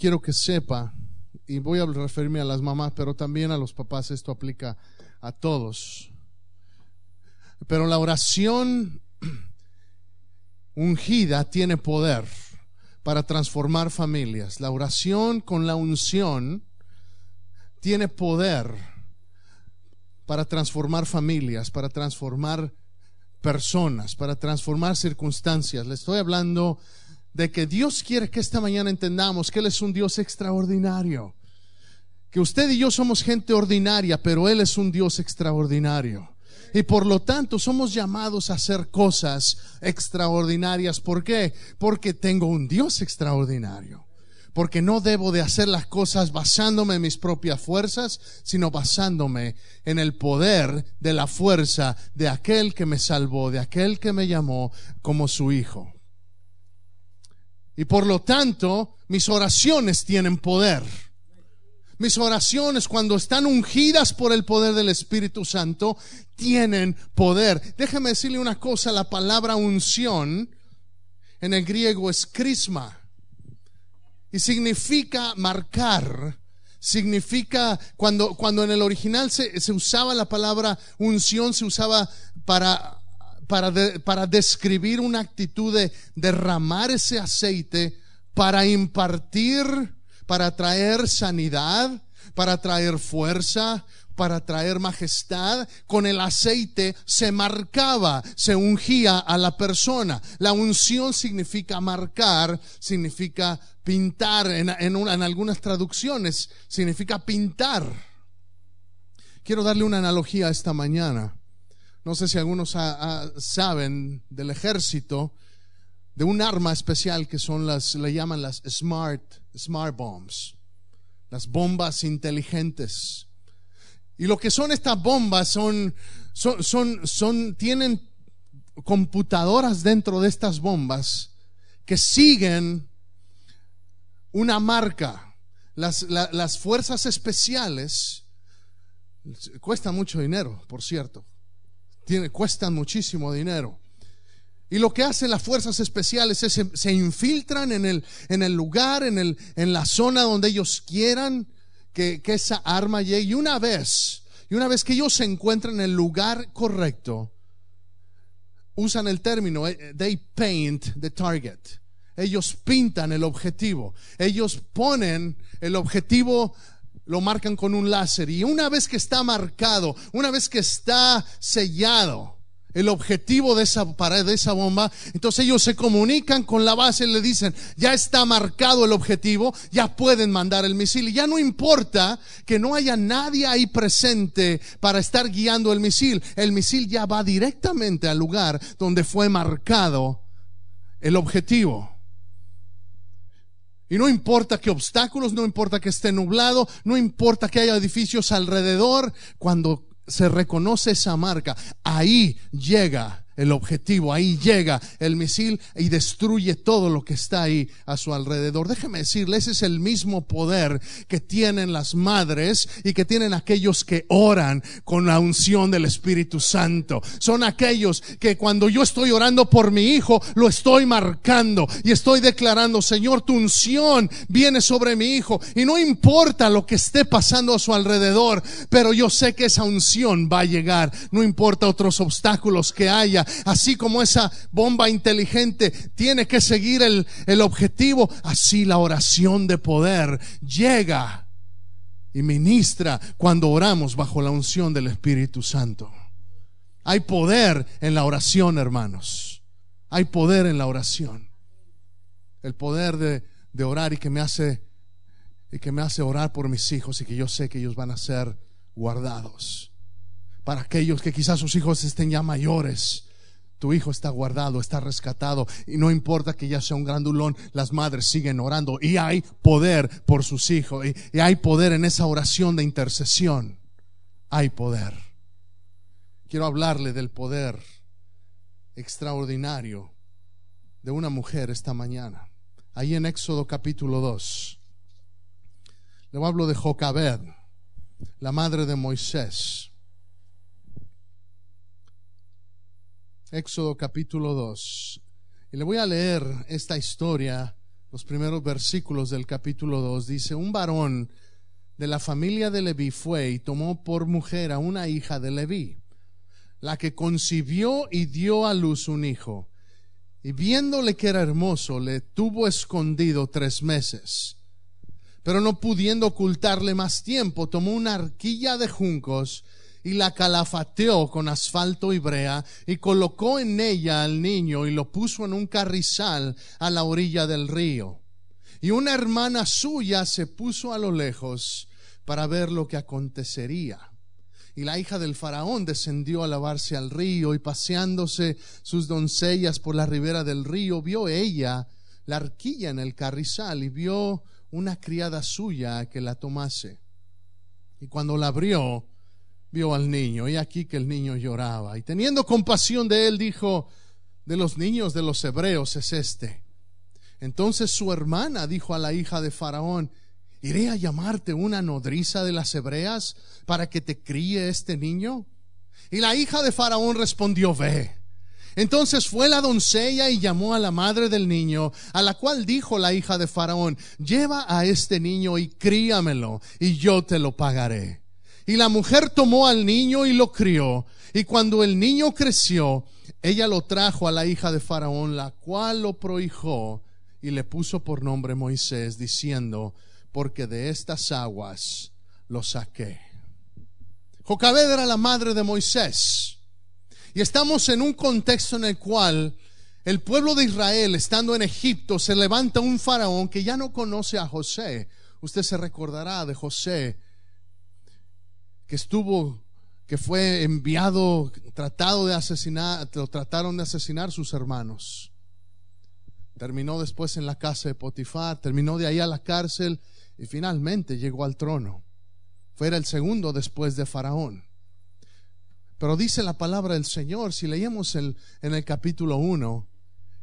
quiero que sepa, y voy a referirme a las mamás, pero también a los papás, esto aplica a todos. Pero la oración ungida tiene poder para transformar familias. La oración con la unción tiene poder para transformar familias, para transformar personas, para transformar circunstancias. Le estoy hablando de que Dios quiere que esta mañana entendamos que Él es un Dios extraordinario. Que usted y yo somos gente ordinaria, pero Él es un Dios extraordinario. Y por lo tanto somos llamados a hacer cosas extraordinarias. ¿Por qué? Porque tengo un Dios extraordinario. Porque no debo de hacer las cosas basándome en mis propias fuerzas, sino basándome en el poder de la fuerza de aquel que me salvó, de aquel que me llamó como su hijo. Y por lo tanto, mis oraciones tienen poder. Mis oraciones, cuando están ungidas por el poder del Espíritu Santo, tienen poder. Déjeme decirle una cosa, la palabra unción en el griego es crisma y significa marcar. Significa, cuando, cuando en el original se usaba la palabra unción, se usaba para para, para, describir una actitud de derramar ese aceite para impartir para traer sanidad, para traer fuerza, para traer majestad, con el aceite se marcaba, se ungía a la persona. La unción significa marcar, significa pintar, en, en, algunas traducciones significa pintar. Quiero darle una analogía esta mañana. No sé si algunos saben del ejército, de un arma especial que son las, le llaman las smart, smart bombs, las bombas inteligentes. Y lo que son estas bombas son, son, son, son tienen computadoras dentro de estas bombas que siguen una marca. Las, las fuerzas especiales cuestan mucho dinero, por cierto. Tiene, cuestan muchísimo dinero. Y lo que hacen las fuerzas especiales es se, se infiltran en el, en el lugar, en, el, en la zona donde ellos quieran que, que esa arma llegue. Y una vez, y una vez que ellos se encuentran en el lugar correcto, usan el término, eh, they paint the target. Ellos pintan el objetivo. Ellos ponen el objetivo lo marcan con un láser y una vez que está marcado, una vez que está sellado, el objetivo de esa pared, de esa bomba. Entonces ellos se comunican con la base y le dicen, ya está marcado el objetivo, ya pueden mandar el misil. Y ya no importa que no haya nadie ahí presente para estar guiando el misil. El misil ya va directamente al lugar donde fue marcado el objetivo. Y no importa qué obstáculos, no importa que esté nublado, no importa que haya edificios alrededor, cuando se reconoce esa marca, ahí llega el objetivo, ahí llega el misil y destruye todo lo que está ahí a su alrededor. Déjeme decirle, ese es el mismo poder que tienen las madres y que tienen aquellos que oran con la unción del Espíritu Santo. Son aquellos que cuando yo estoy orando por mi hijo, lo estoy marcando y estoy declarando, Señor, tu unción viene sobre mi hijo y no importa lo que esté pasando a su alrededor, pero yo sé que esa unción va a llegar, no importa otros obstáculos que haya, así como esa bomba inteligente tiene que seguir el, el objetivo, así la oración de poder llega y ministra cuando oramos bajo la unción del Espíritu Santo. Hay poder en la oración, hermanos. Hay poder en la oración. El poder de, de, orar y que me hace y que me hace orar por mis hijos y que yo sé que ellos van a ser guardados. Para aquellos que quizás sus hijos estén ya mayores tu hijo está guardado, está rescatado y no importa que ya sea un grandulón, las madres siguen orando y hay poder por sus hijos y, hay poder en esa oración de intercesión. Hay poder. Quiero hablarle del poder extraordinario de una mujer esta mañana. Ahí en Éxodo capítulo 2. Le hablo de Jocabed, la madre de Moisés. Éxodo capítulo 2. Y le voy a leer esta historia los primeros versículos del capítulo 2, dice, un varón de la familia de Leví fue y tomó por mujer a una hija de Leví, la que concibió y dio a luz un hijo. Y viéndole que era hermoso, le tuvo escondido tres meses. Pero no pudiendo ocultarle más tiempo, tomó una arquilla de juncos y la calafateó con asfalto y brea y colocó en ella al niño y lo puso en un carrizal a la orilla del río. Y una hermana suya se puso a lo lejos para ver lo que acontecería. Y la hija del faraón descendió a lavarse al río y paseándose sus doncellas por la ribera del río, vio ella la arquilla en el carrizal y vio una criada suya que la tomase. Y cuando la abrió, vio al niño, y aquí que el niño lloraba. Y teniendo compasión de él, dijo, de los niños de los hebreos es este. Entonces su hermana dijo a la hija de Faraón, ¿iré a llamarte una nodriza de las hebreas para que te críe este niño? Y la hija de Faraón respondió, ve. Entonces fue la doncella y llamó a la madre del niño, a la cual dijo la hija de Faraón, lleva a este niño y críamelo, y yo te lo pagaré. Y la mujer tomó al niño y lo crió. Y cuando el niño creció, ella lo trajo a la hija de Faraón, la cual lo prohijó y le puso por nombre Moisés, diciendo, porque de estas aguas lo saqué. Jocabed era la madre de Moisés. Y estamos en un contexto en el cual el pueblo de Israel, estando en Egipto, se levanta un faraón que ya no conoce a José. Usted se recordará de José que estuvo, que fue enviado, tratado de asesinar, lo trataron de asesinar sus hermanos. Terminó después en la casa de Potifar, terminó de ahí a la cárcel y finalmente llegó al trono. Fue el segundo después de Faraón. Pero dice la palabra del Señor, si leemos el, en el capítulo 1,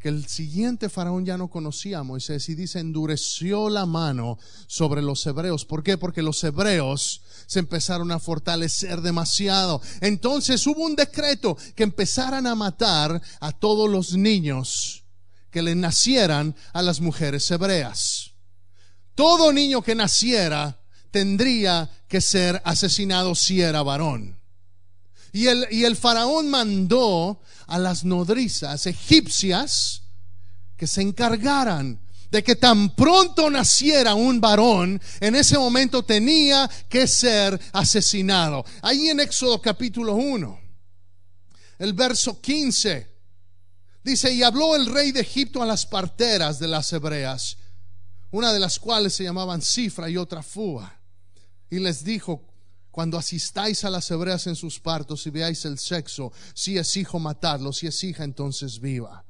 que el siguiente faraón ya no conocía a Moisés y dice, endureció la mano sobre los hebreos. ¿Por qué? Porque los hebreos se empezaron a fortalecer demasiado. Entonces hubo un decreto que empezaran a matar a todos los niños que le nacieran a las mujeres hebreas. Todo niño que naciera tendría que ser asesinado si era varón. Y el, y el faraón mandó a las nodrizas egipcias que se encargaran de que tan pronto naciera un varón, en ese momento tenía que ser asesinado. Ahí en Éxodo capítulo 1, el verso 15, dice, y habló el rey de Egipto a las parteras de las hebreas, una de las cuales se llamaban Cifra y otra Fua, y les dijo, cuando asistáis a las hebreas en sus partos y veáis el sexo, si es hijo, matadlo, si es hija, entonces viva.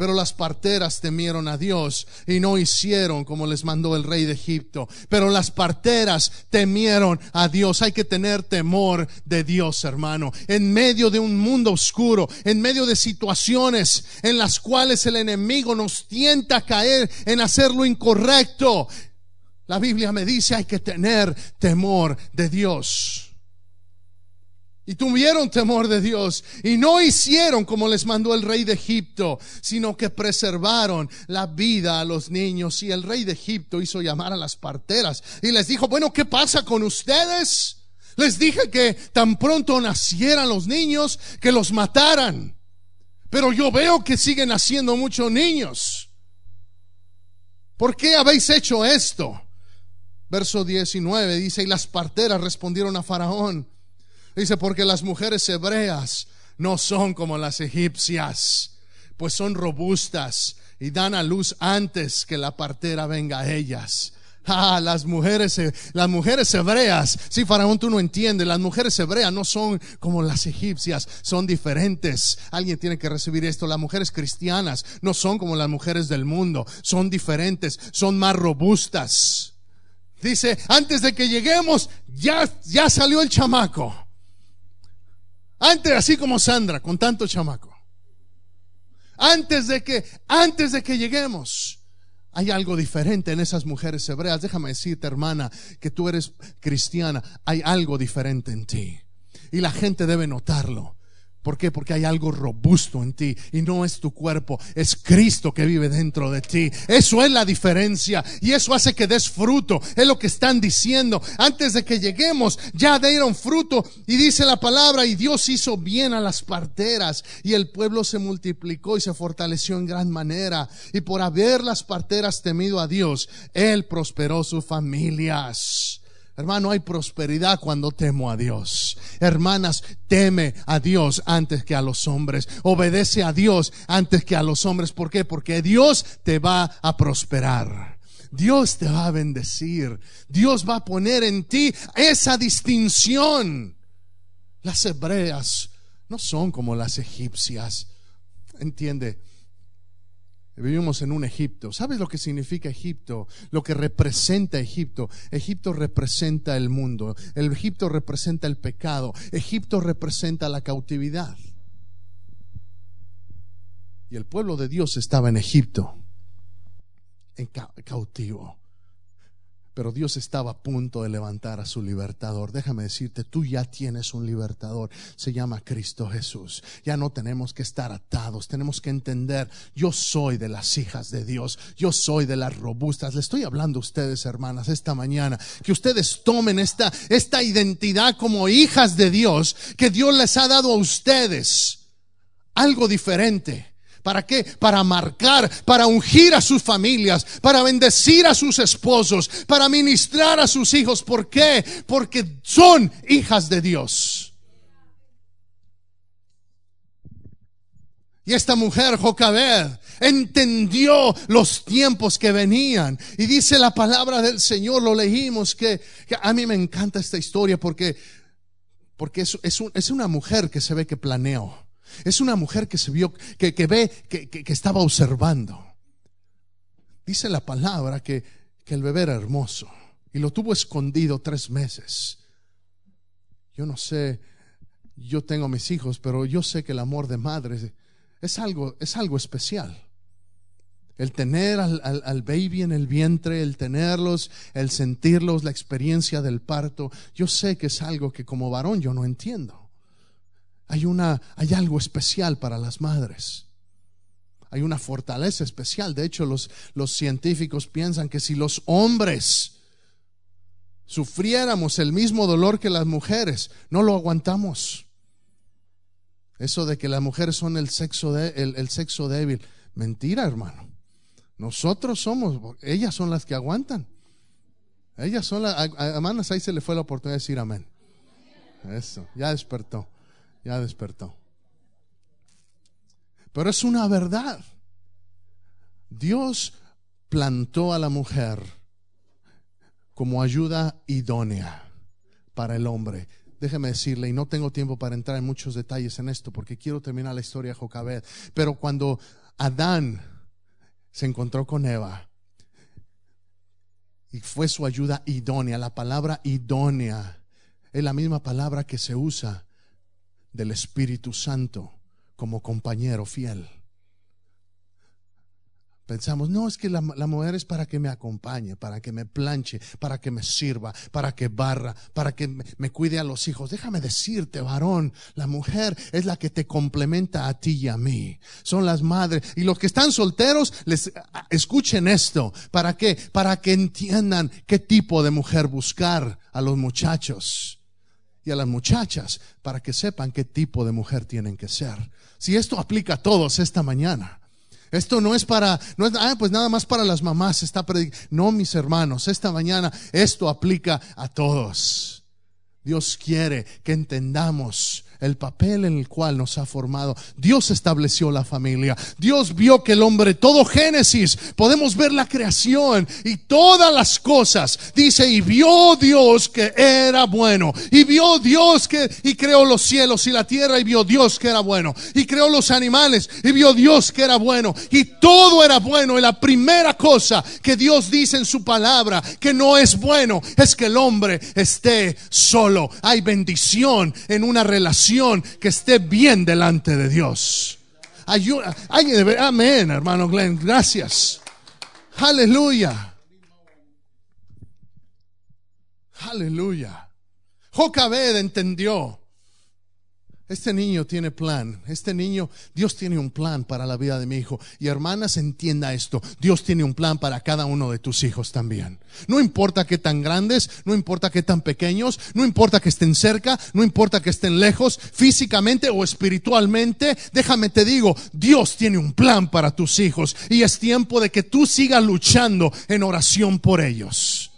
Pero las parteras temieron a Dios y no hicieron como les mandó el rey de Egipto. Pero las parteras temieron a Dios. Hay que tener temor de Dios, hermano. En medio de un mundo oscuro, en medio de situaciones en las cuales el enemigo nos tienta a caer en hacer lo incorrecto. La Biblia me dice hay que tener temor de Dios. Y tuvieron temor de Dios y no hicieron como les mandó el rey de Egipto, sino que preservaron la vida a los niños. Y el rey de Egipto hizo llamar a las parteras y les dijo, bueno, ¿qué pasa con ustedes? Les dije que tan pronto nacieran los niños, que los mataran. Pero yo veo que siguen naciendo muchos niños. ¿Por qué habéis hecho esto? Verso 19 dice, y las parteras respondieron a Faraón. Dice, porque las mujeres hebreas no son como las egipcias, pues son robustas y dan a luz antes que la partera venga a ellas. Ah, las mujeres, las mujeres hebreas, si Faraón tú no entiendes, las mujeres hebreas no son como las egipcias, son diferentes. Alguien tiene que recibir esto. Las mujeres cristianas no son como las mujeres del mundo, son diferentes, son más robustas. Dice, antes de que lleguemos, ya, ya salió el chamaco. Antes, así como Sandra, con tanto chamaco. Antes de que, antes de que lleguemos, hay algo diferente en esas mujeres hebreas. Déjame decirte, hermana, que tú eres cristiana. Hay algo diferente en ti. Y la gente debe notarlo. ¿Por qué? Porque hay algo robusto en ti y no es tu cuerpo, es Cristo que vive dentro de ti. Eso es la diferencia y eso hace que des fruto. Es lo que están diciendo. Antes de que lleguemos, ya dieron fruto y dice la palabra y Dios hizo bien a las parteras y el pueblo se multiplicó y se fortaleció en gran manera. Y por haber las parteras temido a Dios, Él prosperó sus familias. Hermano, hay prosperidad cuando temo a Dios. Hermanas, teme a Dios antes que a los hombres. Obedece a Dios antes que a los hombres. ¿Por qué? Porque Dios te va a prosperar. Dios te va a bendecir. Dios va a poner en ti esa distinción. Las hebreas no son como las egipcias. Entiende, Vivimos en un Egipto. ¿Sabes lo que significa Egipto? Lo que representa Egipto. Egipto representa el mundo. El Egipto representa el pecado. Egipto representa la cautividad. Y el pueblo de Dios estaba en Egipto, en cautivo. Pero Dios estaba a punto de levantar a su libertador. Déjame decirte, tú ya tienes un libertador. Se llama Cristo Jesús. Ya no tenemos que estar atados. Tenemos que entender, yo soy de las hijas de Dios. Yo soy de las robustas. Le estoy hablando a ustedes, hermanas, esta mañana. Que ustedes tomen esta, esta identidad como hijas de Dios que Dios les ha dado a ustedes. Algo diferente ¿Para qué? Para marcar, para ungir a sus familias, para bendecir a sus esposos, para ministrar a sus hijos. ¿Por qué? Porque son hijas de Dios. Y esta mujer, Jocabed, entendió los tiempos que venían. Y dice la palabra del Señor, lo leímos, que, a mí me encanta esta historia porque, porque es, es una mujer que se ve que planeó. Es una mujer que se vio, que, ve, que, estaba observando. Dice la palabra que, que el bebé era hermoso y lo tuvo escondido tres meses. Yo no sé, yo tengo mis hijos, pero yo sé que el amor de madre es algo, es algo especial. El tener al, al, baby en el vientre, el tenerlos, el sentirlos, la experiencia del parto, yo sé que es algo que como varón yo no entiendo. Hay, una, hay algo especial para las madres. Hay una fortaleza especial. De hecho, los, los científicos piensan que si los hombres sufriéramos el mismo dolor que las mujeres, no lo aguantamos. Eso de que las mujeres son el sexo, de, el, sexo débil. Mentira, hermano. Nosotros somos, ellas son las que aguantan. Ellas son las, hermanas, ahí se le fue la oportunidad de decir amén. Eso, ya despertó ya despertó. Pero es una verdad. Dios plantó a la mujer como ayuda idónea para el hombre. Déjeme decirle, y no tengo tiempo para entrar en muchos detalles en esto, porque quiero terminar la historia de Jocabed. Pero cuando Adán se encontró con Eva, y fue su ayuda idónea, la palabra idónea es la misma palabra que se usa del Espíritu Santo como compañero fiel. Pensamos, no, es que la, mujer es para que me acompañe, para que me planche, para que me sirva, para que barra, para que me, cuide a los hijos. Déjame decirte, varón, la mujer es la que te complementa a ti y a mí. Son las madres. Y los que están solteros, les escuchen esto. ¿Para qué? Para que entiendan qué tipo de mujer buscar a los muchachos a las muchachas para que sepan qué tipo de mujer tienen que ser. Si esto aplica a todos esta mañana. Esto no es para, no es, ah, pues nada más para las mamás está No, mis hermanos, esta mañana esto aplica a todos. Dios quiere que entendamos el papel en el cual nos ha formado. Dios estableció la familia. Dios vio que el hombre, todo Génesis, podemos ver la creación y todas las cosas. Dice, y vio Dios que era bueno. Y vio Dios que, y creó los cielos y la tierra y vio Dios que era bueno. Y creó los animales y vio Dios que era bueno. Y todo era bueno. Y la primera cosa que Dios dice en su palabra que no es bueno es que el hombre esté solo. Hay bendición en una relación que esté bien delante de Dios. Ayuda, amén, hermano Glenn, gracias. Aleluya. Aleluya. Jocabed entendió Este niño tiene plan. Este niño, Dios tiene un plan para la vida de mi hijo. Y hermanas, entienda esto. Dios tiene un plan para cada uno de tus hijos también. No importa que tan grandes, no importa que tan pequeños, no importa que estén cerca, no importa que estén lejos, físicamente o espiritualmente. Déjame te digo, Dios tiene un plan para tus hijos. Y es tiempo de que tú sigas luchando en oración por ellos.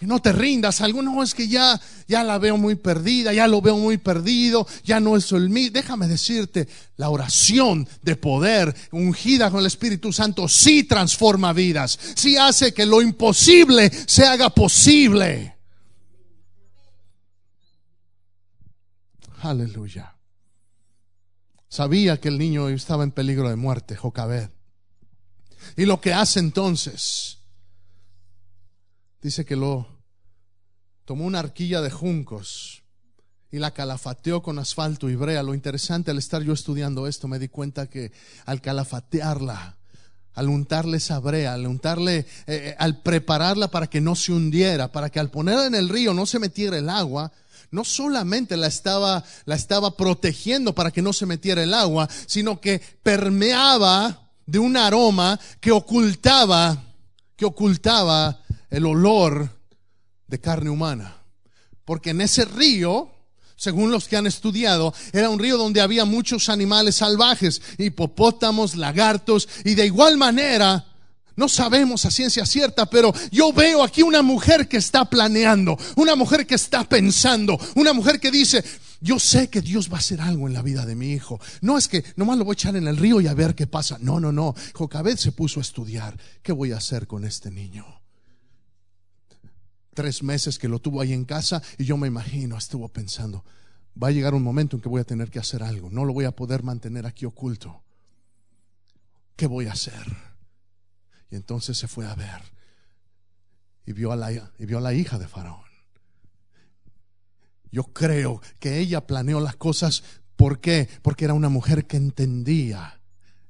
Y no te rindas. Alguno es que ya, ya la veo muy perdida, ya lo veo muy perdido, ya no es el mío. Déjame decirte, la oración de poder ungida con el Espíritu Santo sí transforma vidas, sí hace que lo imposible se haga posible. Aleluya. Sabía que el niño estaba en peligro de muerte, Jocabed. Y lo que hace entonces dice que lo tomó una arquilla de juncos y la calafateó con asfalto y brea. Lo interesante al estar yo estudiando esto, me di cuenta que al calafatearla, al untarle esa brea, al untarle, eh, eh, al prepararla para que no se hundiera, para que al ponerla en el río no se metiera el agua, no solamente la estaba, la estaba protegiendo para que no se metiera el agua, sino que permeaba de un aroma que ocultaba, que ocultaba el olor de carne humana. Porque en ese río, según los que han estudiado, era un río donde había muchos animales salvajes, hipopótamos, lagartos, y de igual manera, no sabemos a ciencia cierta, pero yo veo aquí una mujer que está planeando, una mujer que está pensando, una mujer que dice, yo sé que Dios va a hacer algo en la vida de mi hijo. No es que nomás lo voy a echar en el río y a ver qué pasa. No, no, no. Jocabed se puso a estudiar. ¿Qué voy a hacer con este niño? Tres meses que lo tuvo ahí en casa y yo me imagino, estuvo pensando, va a llegar un momento en que voy a tener que hacer algo, no lo voy a poder mantener aquí oculto. ¿Qué voy a hacer? Y entonces se fue a ver y vio a la, y vio a la hija de Faraón. Yo creo que ella planeó las cosas. ¿Por qué? Porque era una mujer que entendía